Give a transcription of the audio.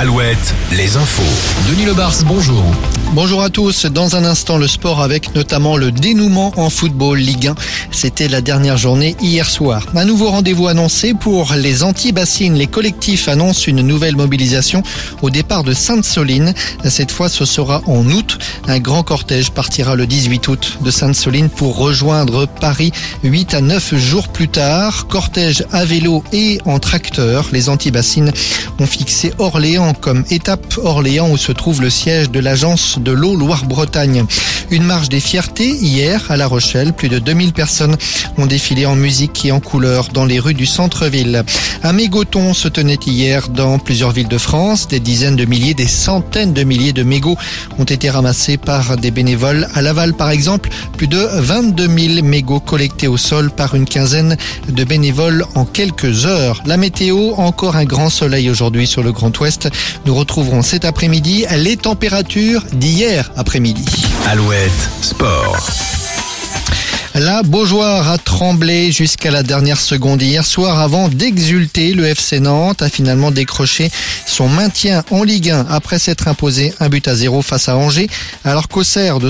Alouette, les infos. Denis Lebars, bonjour. Bonjour à tous. Dans un instant, le sport avec notamment le dénouement en football Ligue 1. C'était la dernière journée hier soir. Un nouveau rendez-vous annoncé pour les anti-bassines. Les collectifs annoncent une nouvelle mobilisation au départ de Sainte-Soline. Cette fois, ce sera en août. Un grand cortège partira le 18 août de Sainte-Soline pour rejoindre Paris 8 à 9 jours plus tard. Cortège à vélo et en tracteur. Les anti-bassines ont fixé Orléans comme étape. Orléans où se trouve le siège de l'agence de l'eau Loire-Bretagne. Une marche des fiertés hier à La Rochelle. Plus de 2000 personnes ont défilé en musique et en couleur dans les rues du centre-ville. Un mégoton se tenait hier dans plusieurs villes de France. Des dizaines de milliers, des centaines de milliers de mégots ont été ramassés par des bénévoles. À Laval, par exemple, plus de 22 000 mégots collectés au sol par une quinzaine de bénévoles en quelques heures. La météo, encore un grand soleil aujourd'hui sur le Grand Ouest. Nous retrouverons cet après-midi les températures d'hier après-midi. Alouette, sport. La Beaujoire a tremblé jusqu'à la dernière seconde hier soir avant d'exulter. Le FC Nantes a finalement décroché son maintien en Ligue 1 après s'être imposé un but à zéro face à Angers alors qu'Auxerre de